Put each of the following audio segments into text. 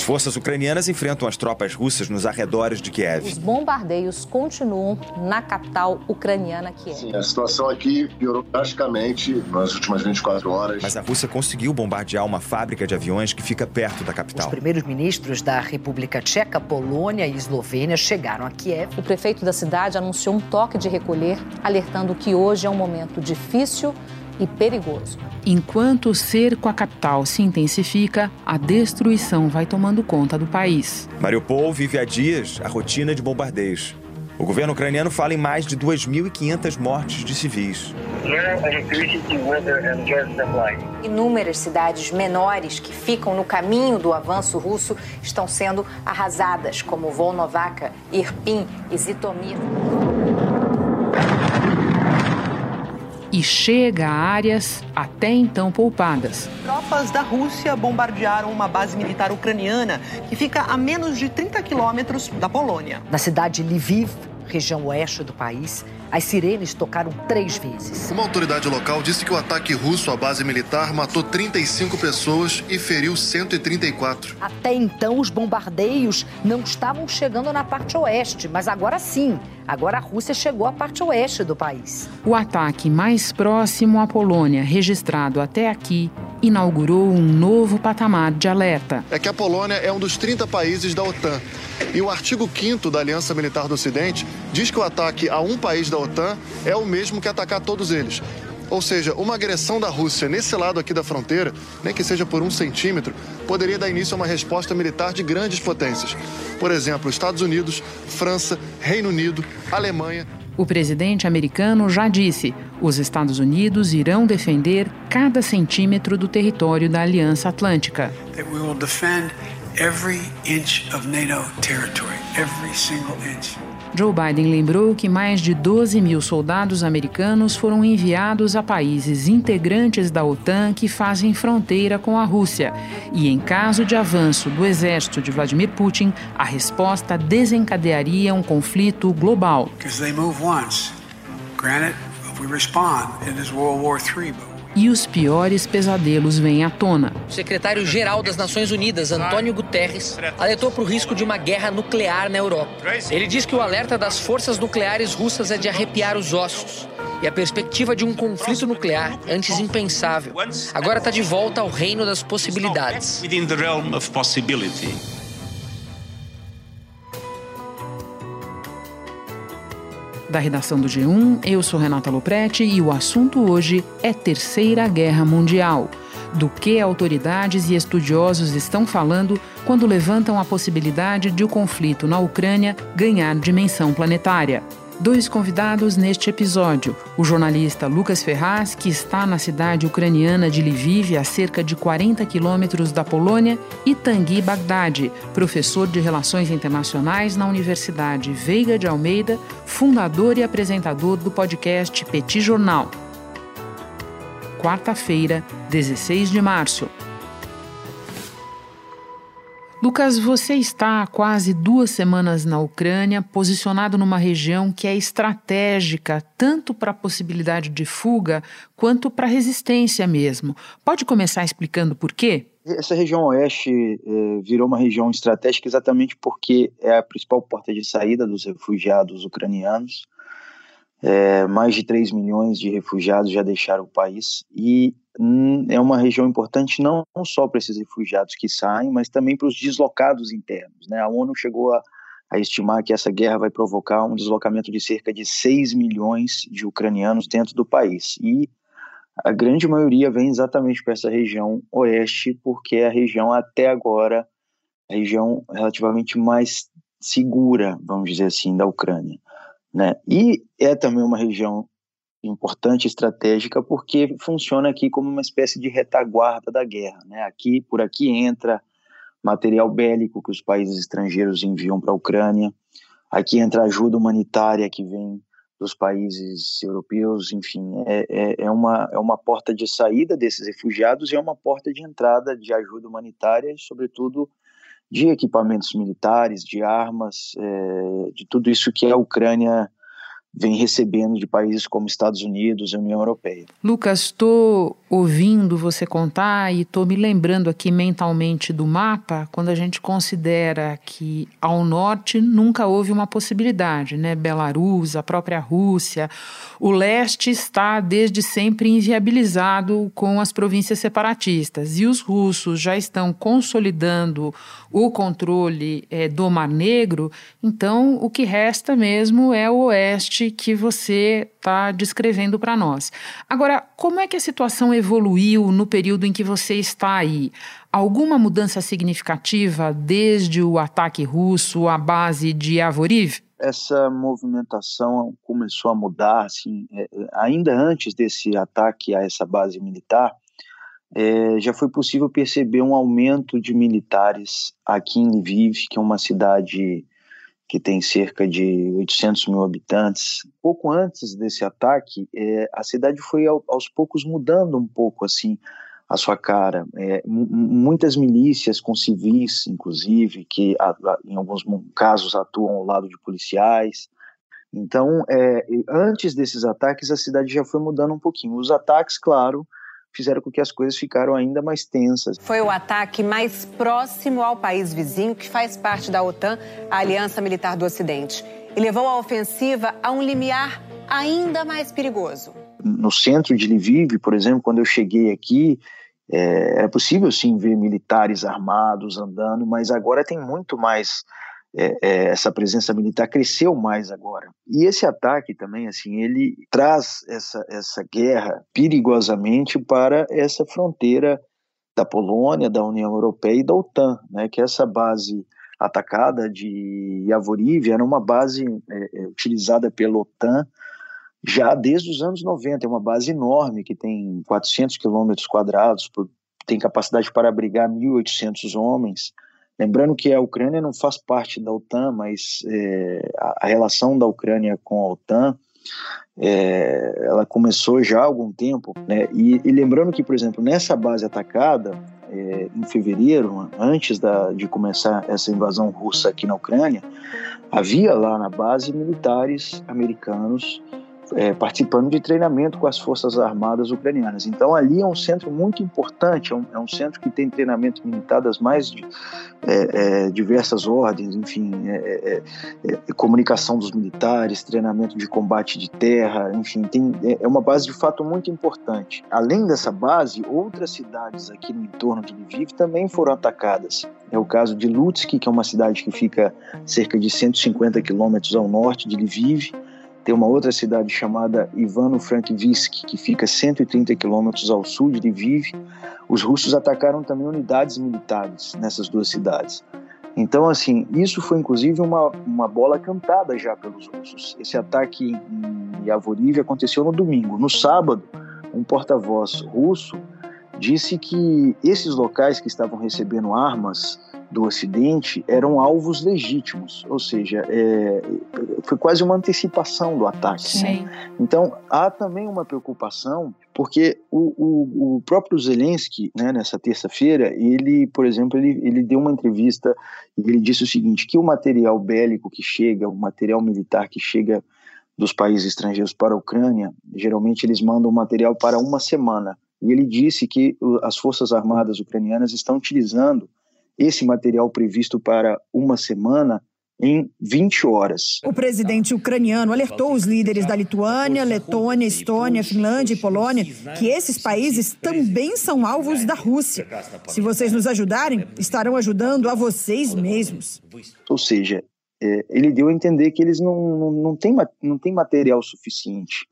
As forças ucranianas enfrentam as tropas russas nos arredores de Kiev. Os bombardeios continuam na capital ucraniana, Kiev. Sim, a situação aqui piorou drasticamente nas últimas 24 horas. Mas a Rússia conseguiu bombardear uma fábrica de aviões que fica perto da capital. Os primeiros ministros da República Tcheca, Polônia e Eslovênia chegaram a Kiev. O prefeito da cidade anunciou um toque de recolher, alertando que hoje é um momento difícil e perigoso. Enquanto o cerco à capital se intensifica, a destruição vai tomando conta do país. Mariupol vive há dias a rotina de bombardeios. O governo ucraniano fala em mais de 2.500 mortes de civis. Inúmeras cidades menores que ficam no caminho do avanço russo estão sendo arrasadas, como Volnovaka, Irpin e Zitomir e chega a áreas até então poupadas. Tropas da Rússia bombardearam uma base militar ucraniana que fica a menos de 30 quilômetros da Polônia. Na cidade de Lviv, região oeste do país, as sirenes tocaram três vezes. Uma autoridade local disse que o ataque russo à base militar matou 35 pessoas e feriu 134. Até então, os bombardeios não estavam chegando na parte oeste, mas agora sim. Agora a Rússia chegou à parte oeste do país. O ataque mais próximo à Polônia, registrado até aqui, inaugurou um novo patamar de alerta. É que a Polônia é um dos 30 países da OTAN. E o artigo 5 da Aliança Militar do Ocidente diz que o ataque a um país da OTAN é o mesmo que atacar todos eles. Ou seja, uma agressão da Rússia nesse lado aqui da fronteira, nem que seja por um centímetro, poderia dar início a uma resposta militar de grandes potências. Por exemplo, Estados Unidos, França, Reino Unido, Alemanha. O presidente americano já disse: os Estados Unidos irão defender cada centímetro do território da Aliança Atlântica. Every inch of NATO territory, every single inch. Joe Biden lembrou que mais de 12 mil soldados americanos foram enviados a países integrantes da OTAN que fazem fronteira com a Rússia. E, em caso de avanço do exército de Vladimir Putin, a resposta desencadearia um conflito global. Granted, if we respond, it is World War III, e os piores pesadelos vêm à tona. O secretário-geral das Nações Unidas, Antônio Guterres, alertou para o risco de uma guerra nuclear na Europa. Ele diz que o alerta das forças nucleares russas é de arrepiar os ossos. E a perspectiva de um conflito nuclear, antes impensável, agora está de volta ao reino das possibilidades. Da redação do G1. Eu sou Renata Loprete e o assunto hoje é Terceira Guerra Mundial. Do que autoridades e estudiosos estão falando quando levantam a possibilidade de o conflito na Ucrânia ganhar dimensão planetária dois convidados neste episódio. O jornalista Lucas Ferraz, que está na cidade ucraniana de Lviv, a cerca de 40 quilômetros da Polônia, e Tanguy Bagdadi, professor de Relações Internacionais na Universidade Veiga de Almeida, fundador e apresentador do podcast Petit Jornal. Quarta-feira, 16 de março. Lucas, você está há quase duas semanas na Ucrânia, posicionado numa região que é estratégica tanto para a possibilidade de fuga quanto para a resistência mesmo. Pode começar explicando por quê? Essa região oeste eh, virou uma região estratégica exatamente porque é a principal porta de saída dos refugiados ucranianos. É, mais de 3 milhões de refugiados já deixaram o país e hum, é uma região importante não, só para esses refugiados que saem, mas também para os deslocados internos. Né? A ONU chegou a, a estimar que essa guerra vai provocar um deslocamento de cerca de 6 milhões de ucranianos dentro do país. E a grande maioria vem exatamente para essa região oeste, porque é a região até agora, a região relativamente mais segura, vamos dizer assim, da Ucrânia. Né? E é também uma região importante, estratégica, porque funciona aqui como uma espécie de retaguarda da guerra. Né? Aqui, por aqui entra material bélico que os países estrangeiros enviam para a Ucrânia, aqui entra ajuda humanitária que vem dos países europeus, enfim, é, é, é, uma, é uma porta de saída desses refugiados e é uma porta de entrada de ajuda humanitária e, sobretudo, de equipamentos militares, de armas, é, de tudo isso que a Ucrânia vem recebendo de países como Estados Unidos e União Europeia. Lucas, estou ouvindo você contar e estou me lembrando aqui mentalmente do mapa, quando a gente considera que ao norte nunca houve uma possibilidade, né? Belarus, a própria Rússia, o leste está desde sempre inviabilizado com as províncias separatistas e os russos já estão consolidando o controle é, do Mar Negro, então o que resta mesmo é o oeste que você está descrevendo para nós. Agora, como é que a situação evoluiu no período em que você está aí? Alguma mudança significativa desde o ataque russo à base de Avoriv? Essa movimentação começou a mudar, assim, é, ainda antes desse ataque a essa base militar, é, já foi possível perceber um aumento de militares aqui em Lviv, que é uma cidade que tem cerca de 800 mil habitantes. Pouco antes desse ataque, é, a cidade foi ao, aos poucos mudando um pouco assim a sua cara. É, muitas milícias com civis, inclusive, que a, a, em alguns casos atuam ao lado de policiais. Então, é, antes desses ataques, a cidade já foi mudando um pouquinho. Os ataques, claro, fizeram com que as coisas ficaram ainda mais tensas. Foi o ataque mais próximo ao país vizinho que faz parte da OTAN, a Aliança Militar do Ocidente, e levou a ofensiva a um limiar ainda mais perigoso. No centro de Lviv, por exemplo, quando eu cheguei aqui, é, era possível sim ver militares armados andando, mas agora tem muito mais é, é, essa presença militar cresceu mais agora. E esse ataque também, assim, ele traz essa, essa guerra perigosamente para essa fronteira da Polônia, da União Europeia e da OTAN, né, que essa base atacada de Yavoriv era uma base é, é utilizada pela OTAN já desde os anos 90, é uma base enorme que tem 400 quilômetros quadrados, tem capacidade para abrigar 1.800 homens, Lembrando que a Ucrânia não faz parte da OTAN, mas é, a, relação da Ucrânia com a OTAN é, ela começou já há algum tempo, né? E, e, lembrando que, por exemplo, nessa base atacada é, em fevereiro, antes da, de começar essa invasão russa aqui na Ucrânia, havia lá na base militares americanos é, participando de treinamento com as Forças Armadas ucranianas. Então, ali é um centro muito importante, é um, é um centro que tem treinamento militar das mais de, é, é diversas ordens, enfim, é, é, comunicação dos militares, treinamento de combate de terra, enfim, tem, é uma base de fato muito importante. Além dessa base, outras cidades aqui no entorno de Lviv também foram atacadas. É o caso de Lutsk, que é uma cidade que fica cerca de 150 quilômetros ao norte de Lviv, tem uma outra cidade chamada Ivano-Frankivsk, que fica 130 quilômetros ao sul de Lviv. Os russos atacaram também unidades militares nessas duas cidades. Então, assim, isso foi inclusive uma, uma bola cantada já pelos russos. Esse ataque em Yavoriv aconteceu no domingo. No sábado, um porta-voz russo disse que esses locais que estavam recebendo armas do Ocidente eram alvos legítimos, ou seja, é, foi quase uma antecipação do ataque. Né? Então há também uma preocupação porque o, o, o próprio Zelensky, né, nessa terça-feira, ele, por exemplo, ele, ele deu uma entrevista e ele disse o seguinte, que o material bélico que chega, o material militar que chega dos países estrangeiros para a Ucrânia, geralmente eles mandam material para uma semana. E ele disse que as forças armadas ucranianas estão utilizando esse material previsto para uma semana em 20 horas. O presidente ucraniano alertou os líderes da Lituânia, Letônia, Estônia, Finlândia e Polônia que esses países também são alvos da Rússia. Se vocês nos ajudarem, estarão ajudando a vocês mesmos. Ou seja, é, ele deu a entender que eles não, não, não, têm, não têm material suficiente.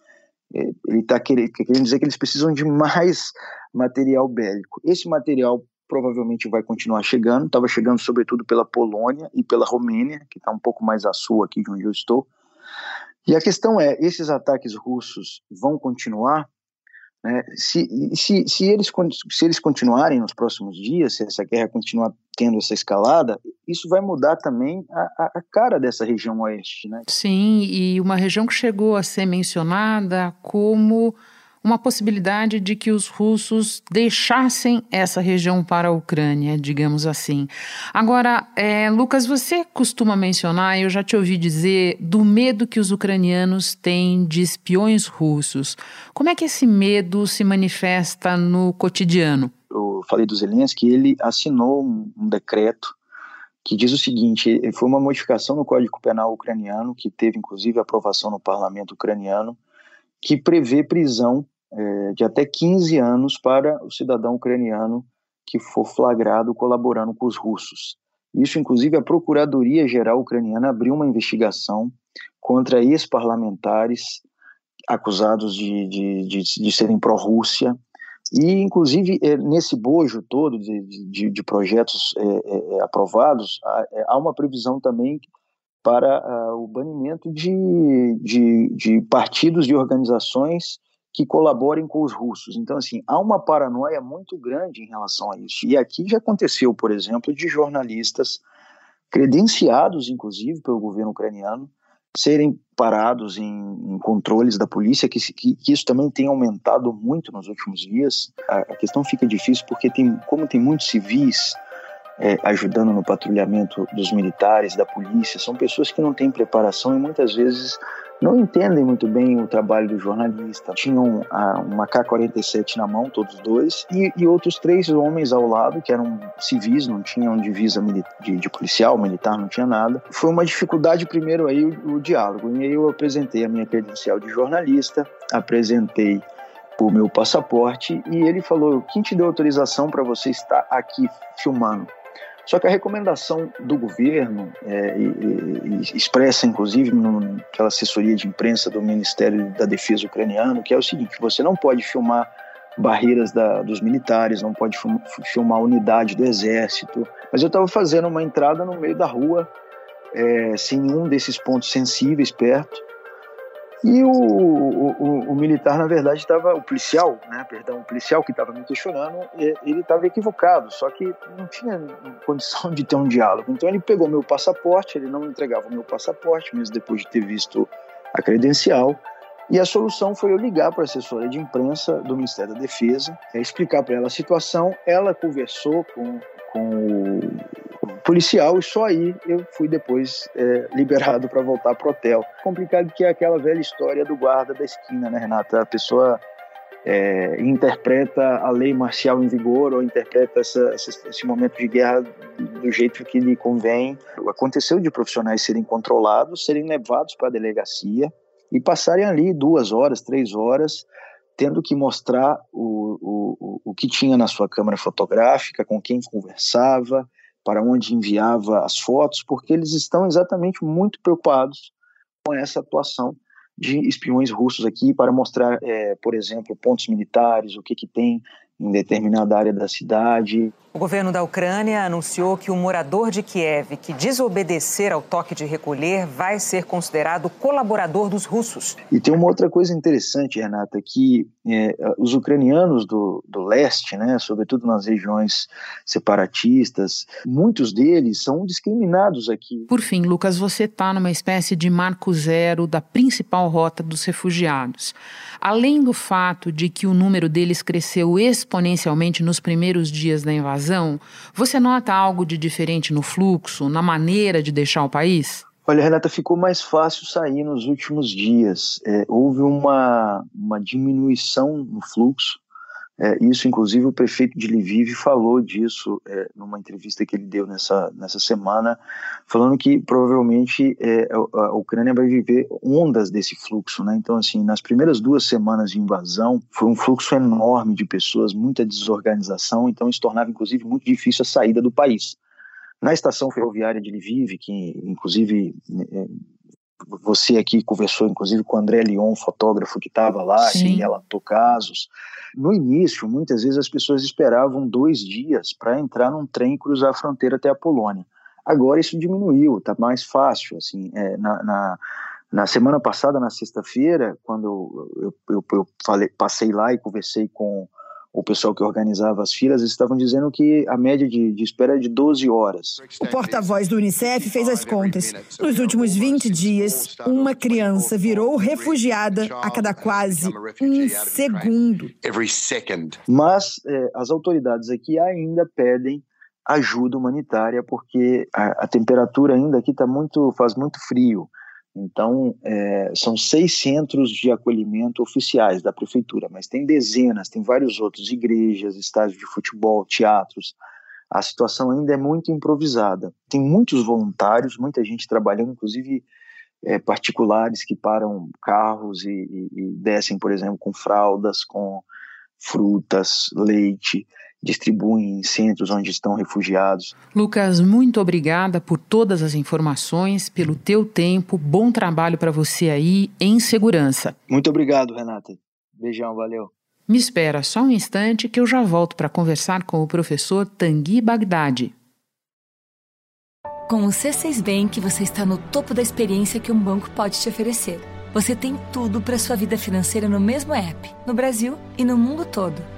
É, ele está querendo dizer que eles precisam de mais material bélico. Esse material provavelmente vai continuar chegando. Estava chegando sobretudo pela Polônia e pela Romênia, que está um pouco mais a sul aqui de onde eu estou. E a questão é: esses ataques russos vão continuar? Né? Se, se, se, eles, se eles continuarem nos próximos dias, se essa guerra continuar tendo essa escalada, isso vai mudar também a, a, cara dessa região oeste. Né? Sim, e uma região que chegou a ser mencionada como uma possibilidade de que os russos deixassem essa região para a Ucrânia, digamos assim. Agora, é, Lucas, você costuma mencionar, eu já te ouvi dizer, do medo que os ucranianos têm de espiões russos. Como é que esse medo se manifesta no cotidiano? Eu falei do Zelensky, ele assinou um, decreto que diz o seguinte: foi uma modificação no Código Penal ucraniano, que teve inclusive aprovação no parlamento ucraniano, que prevê prisão é, de até 15 anos para o cidadão ucraniano que for flagrado colaborando com os russos. Isso, inclusive, a Procuradoria-Geral Ucraniana abriu uma investigação contra ex-parlamentares acusados de, de, de, de serem pró-Rússia. E, inclusive, é, nesse bojo todo de, de, de projetos é, é, é aprovados, é, há, uma previsão também para uh, o banimento de, de, de partidos e organizações que colaborem com os russos. Então, assim, há uma paranoia muito grande em relação a isso. E aqui já aconteceu, por exemplo, de jornalistas credenciados, inclusive, pelo governo ucraniano, serem parados em, em controles da polícia, que, que, que, isso também tem aumentado muito nos últimos dias. A, a questão fica difícil porque, tem, como tem muitos civis é, ajudando no patrulhamento dos militares, da polícia, são pessoas que não têm preparação e muitas vezes não entendem muito bem o trabalho do jornalista. Tinham ah, uma K-47 na mão, todos dois, e, e, outros três homens ao lado, que eram civis, não tinham divisa de, de, policial, militar, não tinha nada. Foi uma dificuldade, primeiro, aí o, o diálogo. E aí eu apresentei a minha credencial de jornalista, apresentei o meu passaporte, e ele falou: quem te deu autorização para você estar aqui filmando? Só que a recomendação do governo, é, e, e, expressa inclusive naquela assessoria de imprensa do Ministério da Defesa ucraniano, que é o seguinte: você não pode filmar barreiras da, dos militares, não pode filmar unidade do exército. Mas eu estava fazendo uma entrada no meio da rua, é, sem nenhum desses pontos sensíveis perto, e o, o, o, militar, na verdade, estava, o policial, né, perdão, o policial que estava me questionando, ele estava equivocado, só que não tinha condição de ter um diálogo. Então ele pegou meu passaporte, ele não entregava o meu passaporte, mesmo depois de ter visto a credencial, e a solução foi eu ligar para a assessora de imprensa do Ministério da Defesa, explicar para ela a situação. Ela conversou com, com o policial e só aí eu fui depois é, liberado para voltar pro hotel. Complicado que é aquela velha história do guarda da esquina, né, Renata? A pessoa é, interpreta a lei marcial em vigor ou interpreta essa, esse, momento de guerra do jeito que lhe convém. Aconteceu de profissionais serem controlados, serem levados para a delegacia e passarem ali duas horas, três horas, tendo que mostrar o, o, o que tinha na sua câmera fotográfica, com quem conversava, para onde enviava as fotos, porque eles estão exatamente muito preocupados com essa atuação de espiões russos aqui para mostrar, é, por exemplo, pontos militares, o que, que tem em determinada área da cidade. O governo da Ucrânia anunciou que o morador de Kiev que desobedecer ao toque de recolher vai ser considerado colaborador dos russos. E tem uma outra coisa interessante, Renata, que é, os ucranianos do, do leste, né, sobretudo nas regiões separatistas, muitos deles são discriminados aqui. Por fim, Lucas, você está numa espécie de marco zero da principal rota dos refugiados. Além do fato de que o número deles cresceu exponencialmente nos primeiros dias da invasão, você nota algo de diferente no fluxo, na maneira de deixar o país? Olha, Renata, ficou mais fácil sair nos últimos dias. É, houve uma, uma diminuição no fluxo. É, isso, inclusive, o prefeito de Lviv falou disso é, numa entrevista que ele deu nessa, nessa semana, falando que provavelmente é, a Ucrânia vai viver ondas desse fluxo. Né? Então, assim, nas primeiras duas semanas de invasão, foi um fluxo enorme de pessoas, muita desorganização, então isso tornava, inclusive, muito difícil a saída do país. Na estação ferroviária de Lviv, que, inclusive, é, você aqui conversou, inclusive, com o André Leon, fotógrafo que estava lá, Sim. que relatou casos. No início, muitas vezes as pessoas esperavam dois dias para entrar num trem e cruzar a fronteira até a Polônia. Agora isso diminuiu, está mais fácil. Assim, é, na, na, na, semana passada, na sexta-feira, quando eu, eu, eu falei, passei lá e conversei com o pessoal que organizava as filas estavam dizendo que a média de, de espera é de 12 horas. O porta-voz do Unicef fez as contas. Nos últimos 20 dias, uma criança virou refugiada a cada quase um segundo. Mas é, as autoridades aqui ainda pedem ajuda humanitária porque a, a temperatura ainda aqui tá muito faz muito frio. Então, é, são seis centros de acolhimento oficiais da prefeitura, mas tem dezenas, tem vários outros, igrejas, estádios de futebol, teatros. A situação ainda é muito improvisada. Tem muitos voluntários, muita gente trabalhando, inclusive é, particulares que param carros e, e, e descem, por exemplo, com fraldas, com frutas, leite distribuem em centros onde estão refugiados. Lucas, muito obrigada por todas as informações, pelo teu tempo. Bom trabalho para você aí em segurança. Muito obrigado, Renata. Beijão, valeu. Me espera só um instante que eu já volto para conversar com o professor Tanguy Bagdadi. Com o C6 Bank, você está no topo da experiência que um banco pode te oferecer. Você tem tudo para sua vida financeira no mesmo app, no Brasil e no mundo todo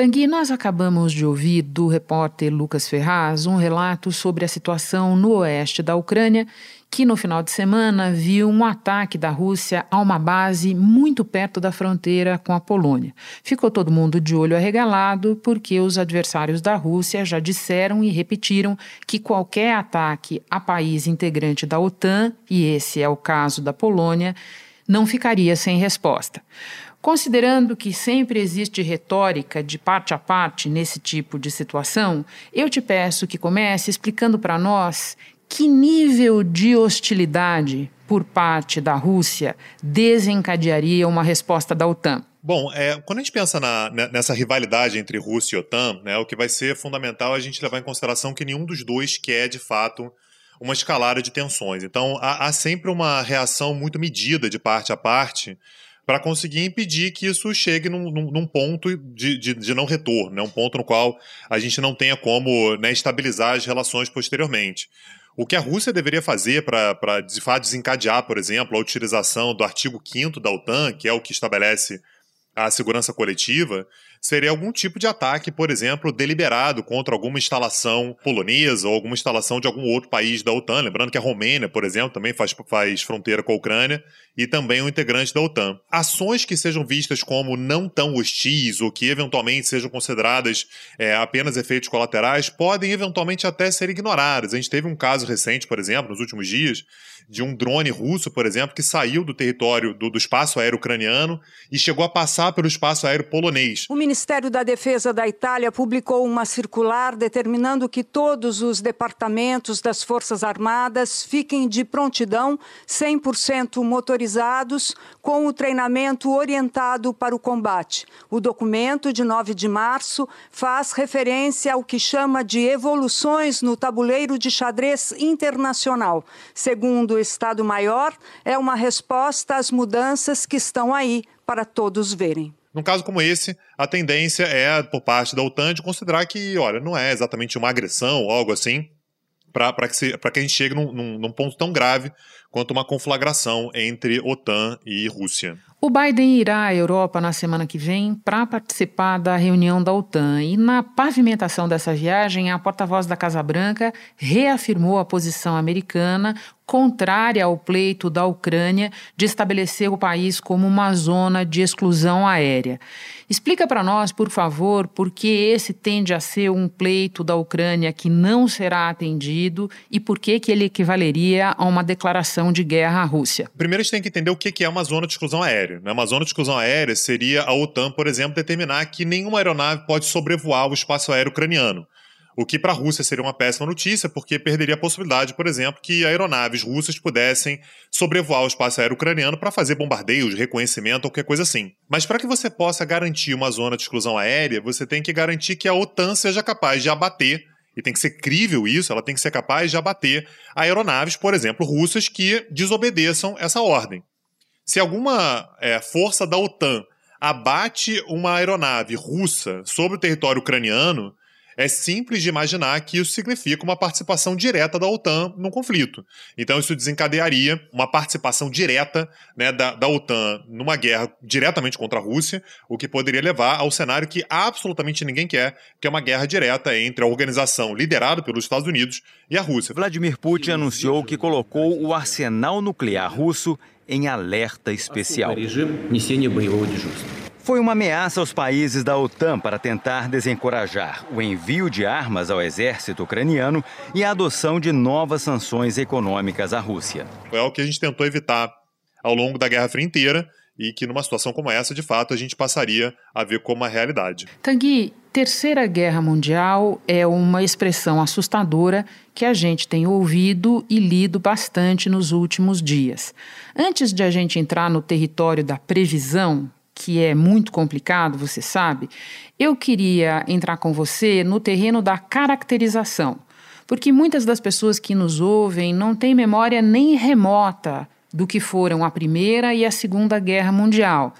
Tanguy, nós acabamos de ouvir do repórter Lucas Ferraz um relato sobre a situação no oeste da Ucrânia que no final de semana viu um ataque da Rússia a uma base muito perto da fronteira com a Polônia. Ficou todo mundo de olho arregalado porque os adversários da Rússia já disseram e repetiram que qualquer ataque a país integrante da OTAN, e esse é o caso da Polônia, não ficaria sem resposta. Considerando que sempre existe retórica de parte a parte nesse tipo de situação, eu te peço que comece explicando para nós que nível de hostilidade por parte da Rússia desencadearia uma resposta da OTAN? Bom, é, quando a gente pensa na, né, nessa rivalidade entre Rússia e OTAN, né, o que vai ser fundamental é a gente levar em consideração que nenhum dos dois quer, de fato, uma escalada de tensões. Então, há, há sempre uma reação muito medida de parte a parte para conseguir impedir que isso chegue num, num, num ponto de, de, de, não retorno, né? um ponto no qual a gente não tenha como né, estabilizar as relações posteriormente. O que a Rússia deveria fazer para, desencadear, por exemplo, a utilização do artigo 5 da OTAN, que é o que estabelece a segurança coletiva, seria algum tipo de ataque, por exemplo, deliberado contra alguma instalação polonesa ou alguma instalação de algum outro país da OTAN. Lembrando que a Romênia, por exemplo, também faz, faz fronteira com a Ucrânia e também um integrante da OTAN. Ações que sejam vistas como não tão hostis ou que eventualmente sejam consideradas é, apenas efeitos colaterais podem eventualmente até ser ignoradas. A gente teve um caso recente, por exemplo, nos últimos dias, de um drone russo, por exemplo, que saiu do território do, do espaço aéreo ucraniano e chegou a passar pelo espaço aéreo polonês. O Ministério da Defesa da Itália publicou uma circular determinando que todos os departamentos das Forças Armadas fiquem de prontidão 100% motorizados com o treinamento orientado para o combate. O documento de 9 de março faz referência ao que chama de evoluções no tabuleiro de xadrez internacional. Segundo Estado-Maior, é uma resposta às mudanças que estão aí para todos verem. Num caso como esse, a tendência é, por parte da OTAN, de considerar que, olha, não é exatamente uma agressão ou algo assim, para que, que a gente chegue num, num, num ponto tão grave quanto uma conflagração entre OTAN e Rússia. O Biden irá à Europa na semana que vem para participar da reunião da OTAN. E na pavimentação dessa viagem, a porta-voz da Casa Branca reafirmou a posição americana contrária ao pleito da Ucrânia de estabelecer o país como uma zona de exclusão aérea. Explica para nós, por favor, por que esse tende a ser um pleito da Ucrânia que não será atendido e por que, que ele equivaleria a uma declaração de guerra à Rússia. Primeiro, a gente tem que entender o que é uma zona de exclusão aérea. Né? Uma zona de exclusão aérea seria a OTAN, por exemplo, determinar que nenhuma aeronave pode sobrevoar o espaço aéreo ucraniano. O que para a Rússia seria uma péssima notícia, porque perderia a possibilidade, por exemplo, que aeronaves russas pudessem sobrevoar o espaço aéreo ucraniano para fazer bombardeios, reconhecimento ou qualquer coisa assim. Mas para que você possa garantir uma zona de exclusão aérea, você tem que garantir que a OTAN seja capaz de abater e tem que ser crível isso, ela tem que ser capaz de abater aeronaves, por exemplo, russas que desobedeçam essa ordem. Se alguma é, força da OTAN abate uma aeronave russa sobre o território ucraniano, é simples de imaginar que isso significa uma participação direta da OTAN no conflito. Então, isso desencadearia uma participação direta né, da, da OTAN numa guerra diretamente contra a Rússia, o que poderia levar ao cenário que absolutamente ninguém quer, que é uma guerra direta entre a organização liderada pelos Estados Unidos e a Rússia. Vladimir Putin anunciou que colocou o arsenal nuclear russo em alerta especial. Foi uma ameaça aos países da OTAN para tentar desencorajar o envio de armas ao exército ucraniano e a adoção de novas sanções econômicas à Rússia. É o que a gente tentou evitar ao longo da Guerra Fria inteira e que numa situação como essa, de fato, a gente passaria a ver como uma realidade. Tanguy, Terceira Guerra Mundial é uma expressão assustadora que a gente tem ouvido e lido bastante nos últimos dias. Antes de a gente entrar no território da previsão, que é muito complicado, você sabe, eu queria entrar com você no terreno da caracterização, porque muitas das pessoas que nos ouvem não têm memória nem remota do que foram a Primeira e a Segunda Guerra Mundial.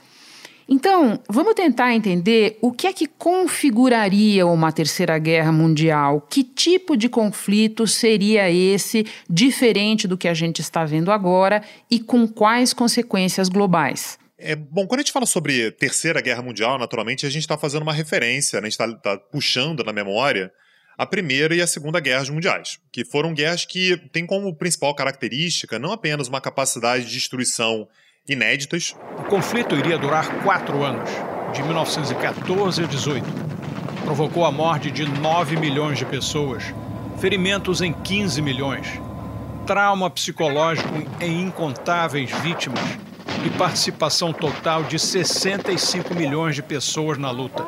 Então, vamos tentar entender o que é que configuraria uma Terceira Guerra Mundial. Que tipo de conflito seria esse, diferente do que a gente está vendo agora, e com quais consequências globais? É, bom, quando a gente fala sobre Terceira Guerra Mundial, naturalmente, a gente está fazendo uma referência, né? a gente está tá puxando na memória a Primeira e a Segunda Guerras Mundiais, que foram guerras que têm como principal característica não apenas uma capacidade de destruição inéditas. O conflito iria durar quatro anos, de 1914 a 18. Provocou a morte de 9 milhões de pessoas, ferimentos em 15 milhões, trauma psicológico em incontáveis vítimas e participação total de 65 milhões de pessoas na luta.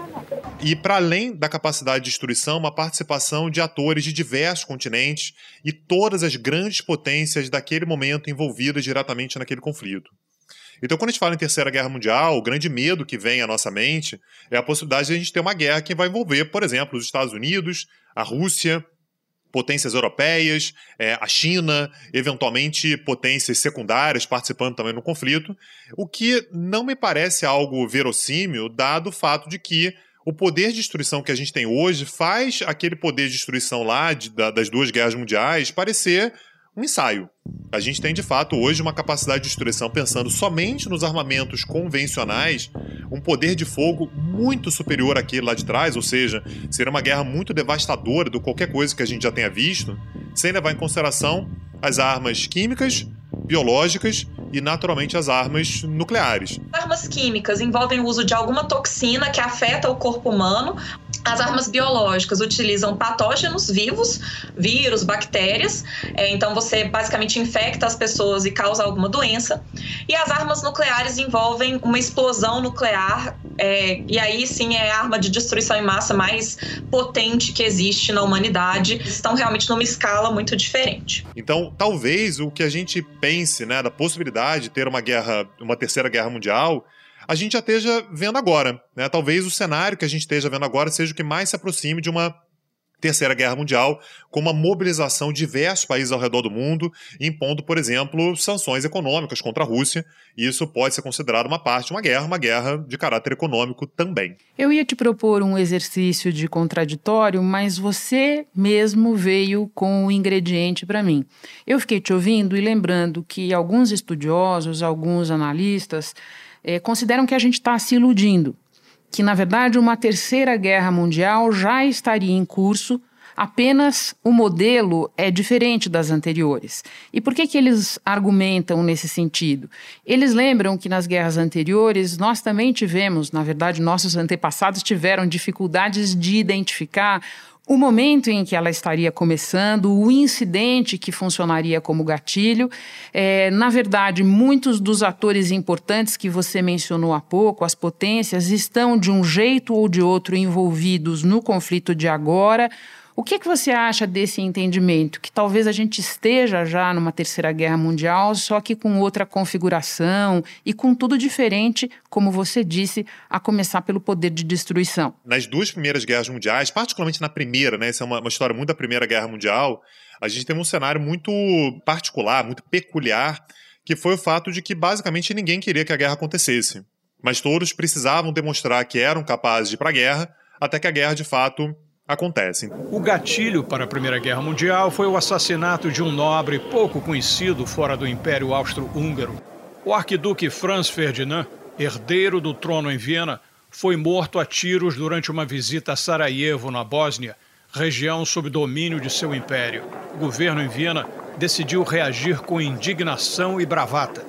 E, para além da capacidade de destruição, uma participação de atores de diversos continentes e todas as grandes potências daquele momento envolvidas diretamente naquele conflito. Então, quando a gente fala em Terceira Guerra Mundial, o grande medo que vem à nossa mente é a possibilidade de a gente ter uma guerra que vai envolver, por exemplo, os Estados Unidos, a Rússia, potências europeias, é, a China, eventualmente potências secundárias participando também no conflito, o que não me parece algo verossímil, dado o fato de que o poder de destruição que a gente tem hoje faz aquele poder de destruição lá de, da, das duas guerras mundiais parecer um ensaio. A gente tem de fato hoje uma capacidade de destruição pensando somente nos armamentos convencionais, um poder de fogo muito superior àquele lá de trás, ou seja, seria uma guerra muito devastadora do qualquer coisa que a gente já tenha visto, sem levar em consideração as armas químicas, biológicas e, naturalmente, as armas nucleares. Armas químicas envolvem o uso de alguma toxina que afeta o corpo humano. As armas biológicas utilizam patógenos vivos, vírus, bactérias. É, então, você basicamente infecta as pessoas e causa alguma doença. E as armas nucleares envolvem uma explosão nuclear. É, e aí sim é a arma de destruição em massa mais potente que existe na humanidade. Estão realmente numa escala muito diferente. Então, talvez o que a gente pense né, da possibilidade de ter uma guerra, uma terceira guerra mundial, a gente já esteja vendo agora. Né? Talvez o cenário que a gente esteja vendo agora seja o que mais se aproxime de uma Terceira Guerra Mundial, com uma mobilização de diversos países ao redor do mundo, impondo, por exemplo, sanções econômicas contra a Rússia. Isso pode ser considerado uma parte de uma guerra, uma guerra de caráter econômico também. Eu ia te propor um exercício de contraditório, mas você mesmo veio com o ingrediente para mim. Eu fiquei te ouvindo e lembrando que alguns estudiosos, alguns analistas, eh, consideram que a gente está se iludindo que, na verdade, uma terceira guerra mundial já estaria em curso, apenas o modelo é diferente das anteriores. E por que, que eles argumentam nesse sentido? Eles lembram que nas guerras anteriores nós também tivemos, na verdade, nossos antepassados tiveram dificuldades de identificar o momento em que ela estaria começando, o incidente que funcionaria como gatilho. É, na verdade, muitos dos atores importantes que você mencionou há pouco, as potências, estão de um jeito ou de outro envolvidos no conflito de agora. O que, que você acha desse entendimento? Que talvez a gente esteja já numa terceira guerra mundial, só que com outra configuração e com tudo diferente, como você disse, a começar pelo poder de destruição. Nas duas primeiras guerras mundiais, particularmente na primeira, né? Essa é uma, uma história muito da Primeira Guerra Mundial, a gente teve um cenário muito particular, muito peculiar, que foi o fato de que basicamente ninguém queria que a guerra acontecesse. Mas todos precisavam demonstrar que eram capazes de ir para a guerra, até que a guerra de fato acontece. O gatilho para a Primeira Guerra Mundial foi o assassinato de um nobre pouco conhecido fora do Império Austro-Húngaro. O arquiduque Franz Ferdinand, herdeiro do trono em Viena, foi morto a tiros durante uma visita a Sarajevo, na Bósnia, região sob domínio de seu império. O governo em Viena decidiu reagir com indignação e bravata.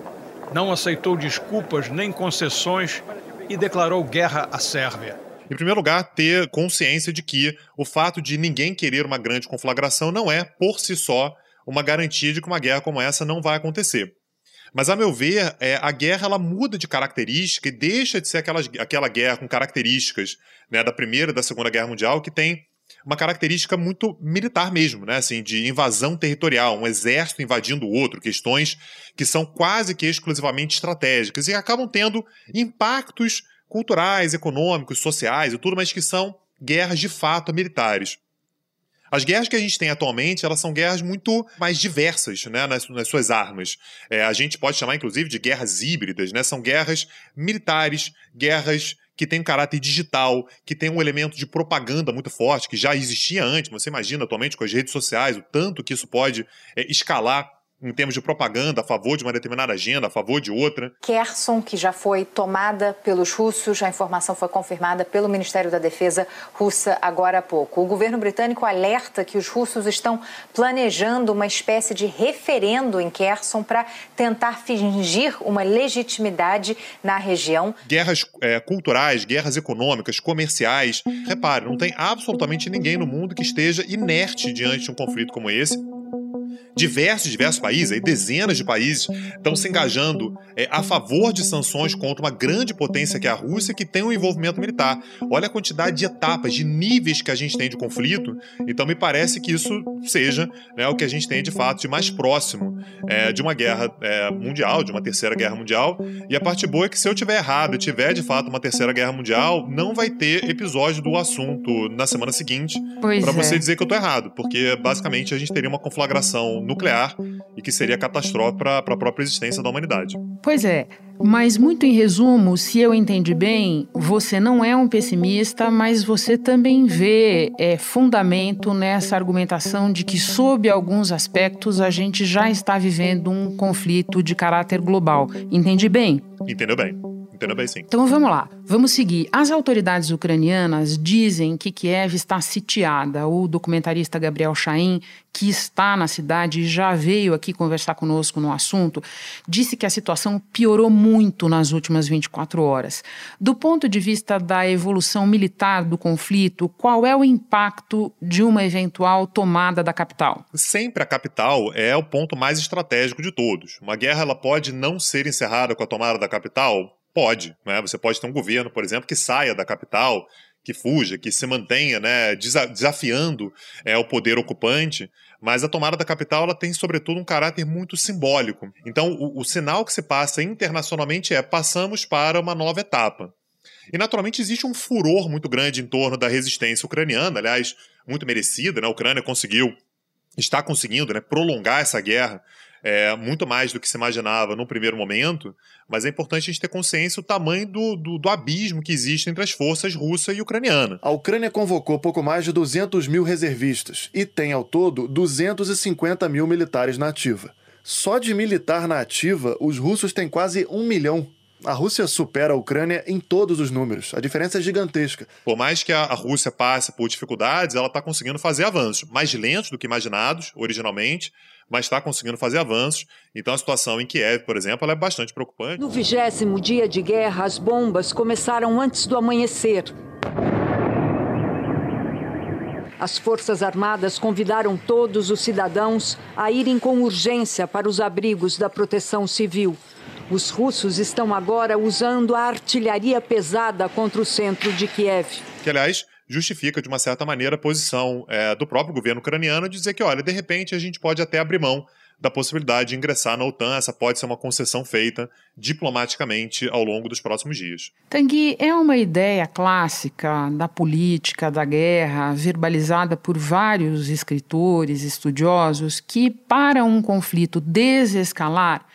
Não aceitou desculpas nem concessões e declarou guerra à Sérvia. Em primeiro lugar, ter consciência de que o fato de ninguém querer uma grande conflagração não é, por si só, uma garantia de que uma guerra como essa não vai acontecer. Mas, a meu ver, é, a guerra ela muda de característica e deixa de ser aquela, aquela guerra com características né, da Primeira e da Segunda Guerra Mundial, que tem uma característica muito militar mesmo, né? Assim, de invasão territorial, um exército invadindo o outro, questões que são quase que exclusivamente estratégicas e acabam tendo impactos culturais, econômicos, sociais e tudo, mas que são guerras de fato militares. As guerras que a gente tem atualmente, elas são guerras muito mais diversas né, nas, nas suas armas. É, a gente pode chamar, inclusive, de guerras híbridas, né? São guerras militares, guerras que têm um caráter digital, que tem um elemento de propaganda muito forte, que já existia antes. Você imagina atualmente com as redes sociais o tanto que isso pode é, escalar em termos de propaganda a favor de uma determinada agenda, a favor de outra. Kherson, que já foi tomada pelos russos, a informação foi confirmada pelo Ministério da Defesa russa agora há pouco. O governo britânico alerta que os russos estão planejando uma espécie de referendo em Kherson para tentar fingir uma legitimidade na região. Guerras é, culturais, guerras econômicas, comerciais. Repare, não tem absolutamente ninguém no mundo que esteja inerte diante de um conflito como esse diversos, diversos países, aí dezenas de países, estão se engajando é, a favor de sanções contra uma grande potência que é a Rússia, que tem um envolvimento militar. Olha a quantidade de etapas, de níveis que a gente tem de conflito. Então, me parece que isso seja né, o que a gente tem de fato de mais próximo é, de uma guerra é, mundial, de uma terceira guerra mundial. E a parte boa é que se eu tiver errado e tiver de fato uma terceira guerra mundial, não vai ter episódio do assunto na semana seguinte para você é. dizer que eu tô errado, porque basicamente a gente teria uma conflagração nuclear e que seria catastrófico para a própria existência da humanidade. Pois é, mas muito em resumo, se eu entendi bem, você não é um pessimista, mas você também vê é, fundamento nessa argumentação de que, sob alguns aspectos, a gente já está vivendo um conflito de caráter global. Entendi bem? Entendeu bem. Sim. Então vamos lá, vamos seguir. As autoridades ucranianas dizem que Kiev está sitiada. O documentarista Gabriel Chaim, que está na cidade e já veio aqui conversar conosco no assunto, disse que a situação piorou muito nas últimas 24 horas. Do ponto de vista da evolução militar do conflito, qual é o impacto de uma eventual tomada da capital? Sempre a capital é o ponto mais estratégico de todos. Uma guerra ela pode não ser encerrada com a tomada da capital Pode. Né? Você pode ter um governo, por exemplo, que saia da capital, que fuja, que se mantenha né, desafiando é, o poder ocupante, mas a tomada da capital ela tem, sobretudo, um caráter muito simbólico. Então, o, o sinal que se passa internacionalmente é passamos para uma nova etapa. E, naturalmente, existe um furor muito grande em torno da resistência ucraniana, aliás, muito merecida. Né? A Ucrânia conseguiu, está conseguindo né, prolongar essa guerra é, muito mais do que se imaginava no primeiro momento, mas é importante a gente ter consciência do tamanho do, do, do abismo que existe entre as forças russa e ucraniana. A Ucrânia convocou pouco mais de 200 mil reservistas e tem ao todo 250 mil militares na ativa. Só de militar na ativa, os russos têm quase um milhão. A Rússia supera a Ucrânia em todos os números. A diferença é gigantesca. Por mais que a Rússia passe por dificuldades, ela está conseguindo fazer avanços mais lentos do que imaginados originalmente, mas está conseguindo fazer avanços. Então a situação em Kiev, por exemplo, é bastante preocupante. No vigésimo dia de guerra, as bombas começaram antes do amanhecer. As Forças Armadas convidaram todos os cidadãos a irem com urgência para os abrigos da proteção civil. Os russos estão agora usando a artilharia pesada contra o centro de Kiev. Que, aliás, justifica, de uma certa maneira, a posição é, do próprio governo ucraniano de dizer que, olha, de repente a gente pode até abrir mão da possibilidade de ingressar na OTAN. Essa pode ser uma concessão feita diplomaticamente ao longo dos próximos dias. Tanguy, é uma ideia clássica da política, da guerra, verbalizada por vários escritores, estudiosos, que para um conflito desescalar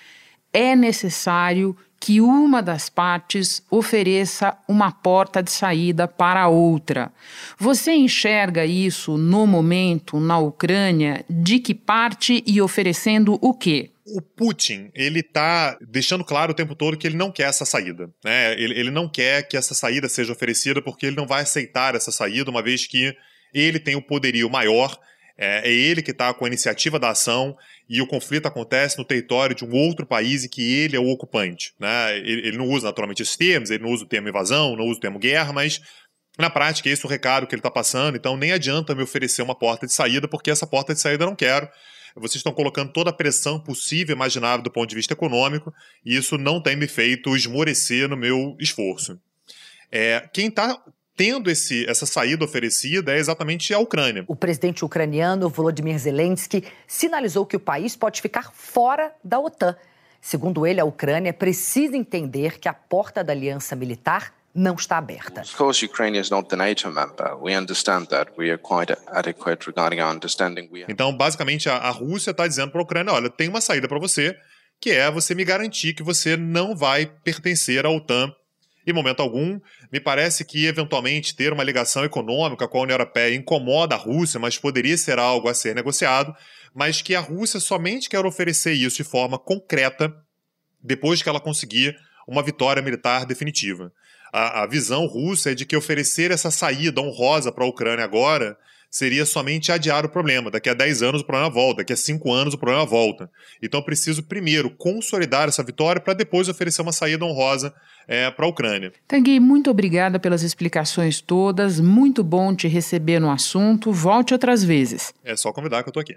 é necessário que uma das partes ofereça uma porta de saída para a outra. Você enxerga isso no momento na Ucrânia de que parte e oferecendo o quê? O Putin, ele está deixando claro o tempo todo que ele não quer essa saída. Né? Ele, ele não quer que essa saída seja oferecida porque ele não vai aceitar essa saída, uma vez que ele tem o poderio maior é, é ele que está com a iniciativa da ação e o conflito acontece no território de um outro país e que ele é o ocupante. Né? Ele, ele não usa naturalmente esses termos, ele não usa o termo invasão, não usa o termo guerra, mas na prática é esse o recado que ele está passando, então nem adianta me oferecer uma porta de saída, porque essa porta de saída eu não quero. Vocês estão colocando toda a pressão possível e imaginável do ponto de vista econômico, e isso não tem me feito esmorecer no meu esforço. É, quem está tendo esse, essa saída oferecida é exatamente a Ucrânia. O presidente ucraniano Volodymyr Zelensky sinalizou que o país pode ficar fora da OTAN. Segundo ele, a Ucrânia precisa entender que a porta da aliança militar não está aberta. Of course, Ukraine is not the NATO member. We understand that. We are quite adequate regarding our understanding. Então, basicamente, a, a Rússia está dizendo para a Ucrânia: olha, tem uma saída para você, que é você me garantir que você não vai pertencer à OTAN em momento algum. Me parece que, eventualmente, ter uma ligação econômica com a União Europeia incomoda a Rússia, mas poderia ser algo a ser negociado, mas que a Rússia somente quer oferecer isso de forma concreta depois que ela conseguir uma vitória militar definitiva. A, a visão russa é de que oferecer essa saída honrosa para a Ucrânia agora seria somente adiar o problema. Daqui a 10 anos o problema volta, daqui a 5 anos o problema volta. Então preciso primeiro consolidar essa vitória para depois oferecer uma saída honrosa é, para a Ucrânia. Tanguy, muito obrigada pelas explicações todas. Muito bom te receber no assunto. Volte outras vezes. É só convidar que eu estou aqui.